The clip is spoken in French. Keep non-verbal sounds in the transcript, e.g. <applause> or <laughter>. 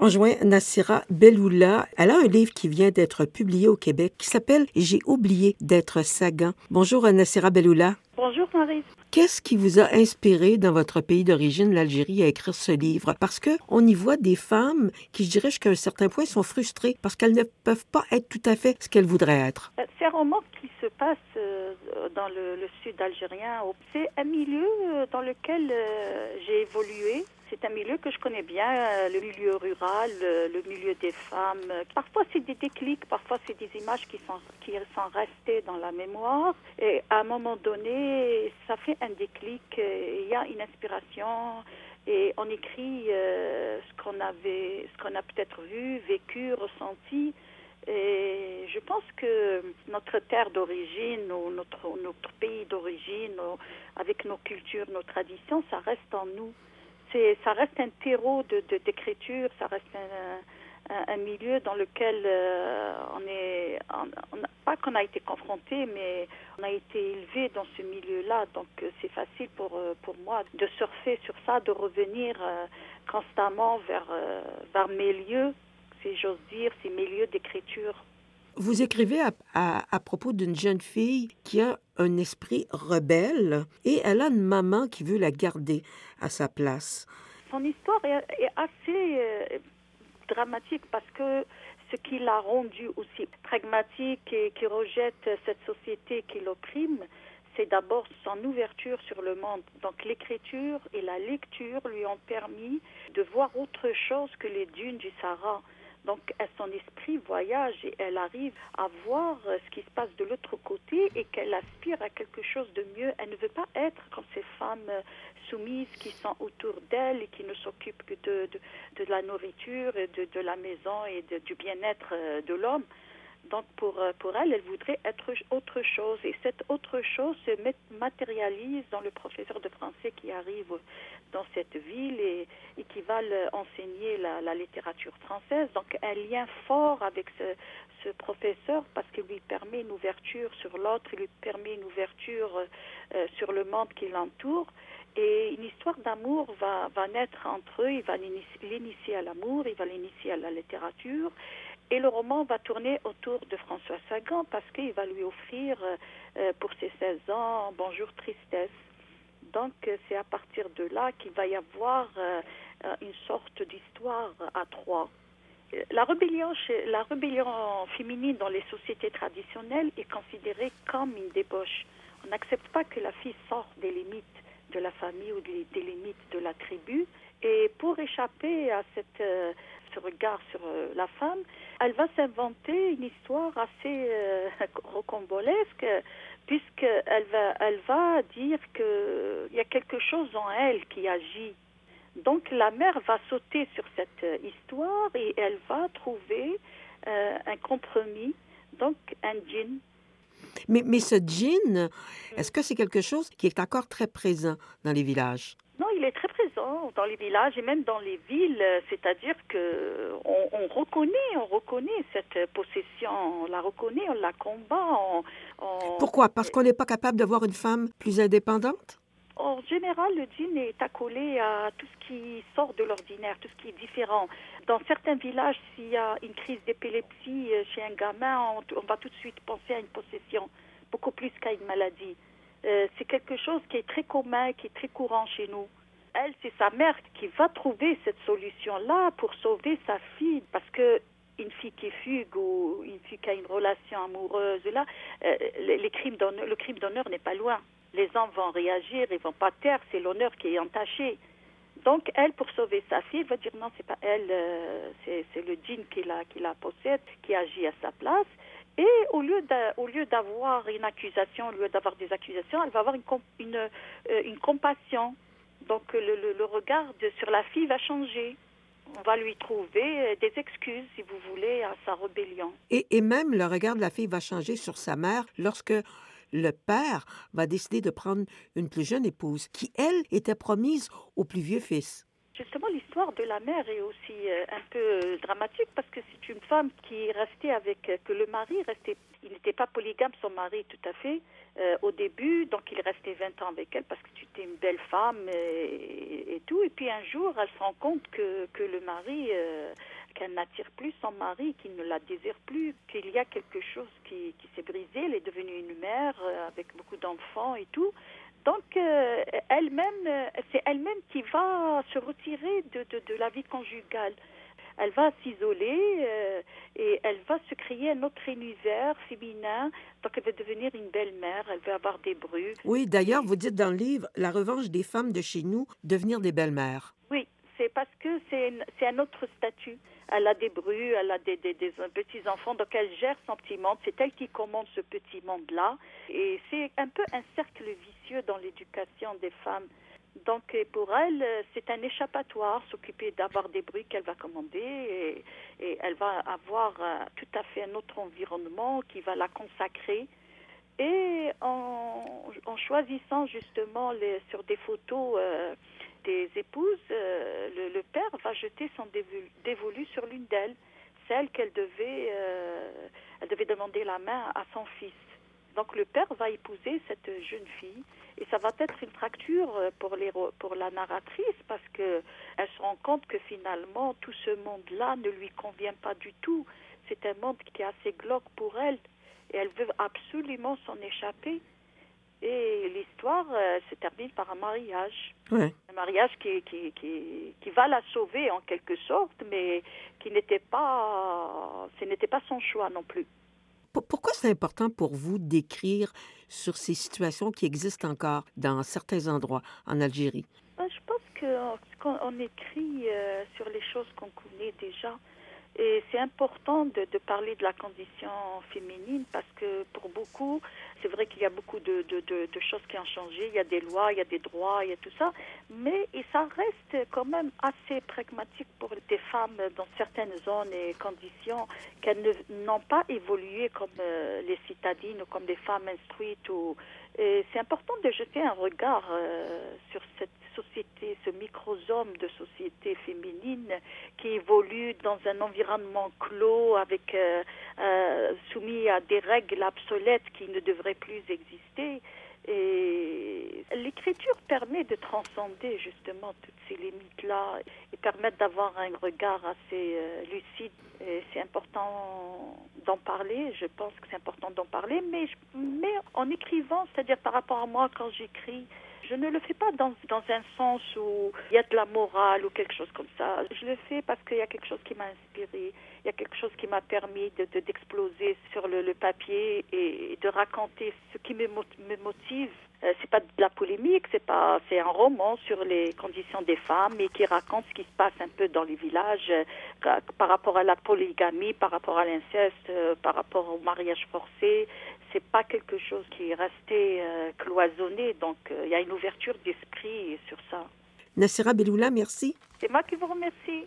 On joint Nassira Beloula. Elle a un livre qui vient d'être publié au Québec qui s'appelle J'ai oublié d'être Sagan. Bonjour Nassira Beloula. Bonjour Marie. Qu'est-ce qui vous a inspiré dans votre pays d'origine, l'Algérie, à écrire ce livre? Parce que on y voit des femmes qui, je dirais, jusqu'à un certain point, sont frustrées parce qu'elles ne peuvent pas être tout à fait ce qu'elles voudraient être. Euh, c'est un roman qui se passe euh, dans le, sud algérien. C'est un milieu euh, dans lequel j'ai évolué. C'est un milieu que je connais bien, le milieu rural, le, milieu des femmes. Parfois c'est des déclics, parfois c'est des images qui sont, qui sont restées dans la mémoire. Et à un moment donné, ça fait un déclic, il y a une inspiration et on écrit ce qu'on avait, ce qu'on a peut-être vu, vécu, ressenti. Et je pense que notre terre d'origine ou notre, pays d'origine, avec nos cultures, nos traditions, ça reste en nous. Ça reste un terreau de, d'écriture, ça reste un, milieu dans lequel euh, on est, pas qu'on a été confronté, mais on a été élevé dans ce milieu-là. Donc euh, c'est facile pour, euh, pour moi de surfer sur ça, de revenir constamment vers, vers mes lieux si j'ose dire, ces milieux d'écriture. Vous écrivez à, à, propos d'une jeune fille qui a un esprit rebelle et elle a une maman qui veut la garder à sa place. Son histoire est, assez euh, dramatique parce que ce qui l'a rendue aussi pragmatique et qui rejette cette société qui l'opprime, c'est d'abord son ouverture sur le monde. Donc l'écriture et la lecture lui ont permis de voir autre chose que les dunes du Sahara. Donc son esprit voyage et elle arrive à voir euh, ce qui se passe de l'autre côté et qu'elle aspire à quelque chose de mieux. Elle ne veut pas être comme ces femmes euh, soumises qui sont autour d'elle et qui ne s'occupent que de, la nourriture, de, de la maison et du bien-être euh, de l'homme. Donc pour, euh, pour elle, elle voudrait être autre chose. Et cette autre chose se matérialise dans le professeur de français qui arrive dans cette ville et, qui va enseigner la, littérature française. Donc un lien fort avec ce, ce professeur parce qu'il lui permet une ouverture sur l'autre, il lui permet une ouverture euh, sur le monde qui l'entoure. Et une histoire d'amour va, va naître entre eux, il va l'initier à l'amour, il va l'initier à la littérature. Et le roman va tourner autour de François Sagan parce qu'il va lui offrir euh, euh, pour ses 16 ans Bonjour Tristesse. Donc euh, c'est à partir de là qu'il va y avoir une sorte d'histoire à trois. La rébellion, la rébellion féminine dans les sociétés traditionnelles est considérée comme une débauche. On n'accepte pas que la fille sorte des limites de la famille ou des, limites de la tribu. Et pour échapper à cette, ce regard sur la femme, elle va s'inventer une histoire assez euh, <laughs> rocambolesque puisqu'elle va, elle va dire qu'il y a quelque chose en elle qui agit. Donc la mère va sauter sur cette euh, histoire et elle va trouver euh, un compromis, donc un djinn. Mais, mais ce djinn, est-ce que c'est quelque chose qui est encore très présent dans les villages? Non, il est très présent dans les villages et même dans les villes. C'est-à-dire que on, reconnaît, on reconnaît cette possession, on la reconnaît, on la combat. Pourquoi? Parce qu'on n'est pas capable de voir une femme plus indépendante? En général, le djinn est accolé à tout ce qui sort de l'ordinaire, tout ce qui est différent. Dans certains villages, s'il y a une crise d'épilepsie euh, chez un gamin, on, va tout de suite penser à une possession, beaucoup plus qu'à une maladie. Euh, c'est quelque chose qui est très commun, qui est très courant chez nous. Elle, c'est sa mère qui va trouver cette solution-là pour sauver sa fille, parce que une fille qui fugue ou une fille qui a une relation amoureuse, là, euh, le crime d'honneur n'est pas loin. Les hommes vont réagir, ils vont pas taire, c'est l'honneur qui est entaché. Donc elle, pour sauver sa fille, va dire non, c'est pas elle, euh, c'est le djinn qui la, possède, qui agit à sa place. Et au lieu d'avoir une accusation, au lieu d'avoir des accusations, elle va avoir une, une, euh, une compassion. Donc le, le, regard sur la fille va changer. On va lui trouver euh, des excuses, si vous voulez, à sa rébellion. Et, et même le regard de la fille va changer sur sa mère lorsque le père va décider de prendre une plus jeune épouse qui, elle, était promise au plus vieux fils. Justement, l'histoire de la mère est aussi euh, un peu dramatique parce que c'est une femme qui restait avec, que le mari restait, il n'était pas polygame, son mari tout à fait, au début, donc il restait 20 ans avec elle parce que c'était une belle femme et, tout. Et puis un jour, elle se rend compte que, que le mari qu'elle n'attire plus son mari, qu'il ne la désire plus, qu'il y a quelque chose qui, qui s'est brisé. Elle est devenue une mère euh, avec beaucoup d'enfants et tout. Donc, euh, elle-même, euh, c'est elle-même qui va se retirer de, de, la vie conjugale. Elle va s'isoler et elle va se créer un autre univers féminin. Donc, elle va devenir une belle-mère. Elle va avoir des brus. Oui, d'ailleurs, vous dites dans le livre La revanche des femmes de chez nous, devenir des belles-mères. Oui, c'est parce que c'est un autre statut elle a des brus, elle a des, des, des petits-enfants, donc elle gère son petit monde, c'est elle qui commande ce petit monde-là. Et c'est un peu un cercle vicieux dans l'éducation des femmes. Donc pour elle, c'est un échappatoire, s'occuper d'avoir des bruits qu'elle va commander et, elle va avoir euh, tout à fait un autre environnement qui va la consacrer. Et en, choisissant justement sur des photos euh, des épouses, euh, le, père va jeter son dévolu, sur l'une d'elles, celle qu'elle devait, euh, elle devait demander la main à son fils. Donc le père va épouser cette jeune fille et ça va être une fracture euh, pour, les, pour la narratrice parce que elle se rend compte que finalement tout ce monde-là ne lui convient pas du tout. C'est un monde qui est assez glauque pour elle et elle veut absolument s'en échapper. Et l'histoire euh, se termine par un mariage. Un mariage qui, qui, qui, qui, va la sauver en quelque sorte, mais qui n'était pas, ce n'était pas son choix non plus. Pourquoi c'est important pour vous d'écrire sur ces situations qui existent encore dans certains endroits en Algérie? Ben, je pense qu'on écrit euh, sur les choses qu'on connaît déjà. Et c'est important de, parler de la condition féminine parce que pour beaucoup, c'est vrai qu'il y a beaucoup de, choses qui ont changé. Il y a des lois, il y a des droits, il y a tout ça. Mais ça reste quand même assez pragmatique pour des femmes dans certaines zones et conditions qu'elles n'ont pas évolué comme euh, les citadines ou comme des femmes instruites. Ou, c'est important de jeter un regard euh, sur cette société, ce microsome de société féminine qui évolue dans un environnement clos, euh, euh, soumis à des règles obsolètes qui ne devraient plus exister. L'écriture permet de transcender justement toutes ces limites-là et permettre d'avoir un regard assez euh, lucide. C'est important d'en parler, je pense que c'est important d'en parler, mais en écrivant, c'est-à-dire par rapport à moi quand j'écris, je ne le fais pas dans, dans un sens où il y a de la morale ou quelque chose comme ça. Je le fais parce qu'il y a quelque chose qui m'a inspiré, il y a quelque chose qui m'a permis de, d'exploser sur le, le, papier et de raconter ce qui me, me motive. Euh, c'est pas de la polémique, c'est pas, c'est un roman sur les conditions des femmes et qui raconte ce qui se passe un peu dans les villages euh, par rapport à la polygamie, par rapport à l'inceste, euh, par rapport au mariage forcé, c'est pas quelque chose qui est resté euh, cloisonné. Donc, euh, il y a une ouverture d'esprit sur ça. Nassira Beloula, merci. C'est moi qui vous remercie.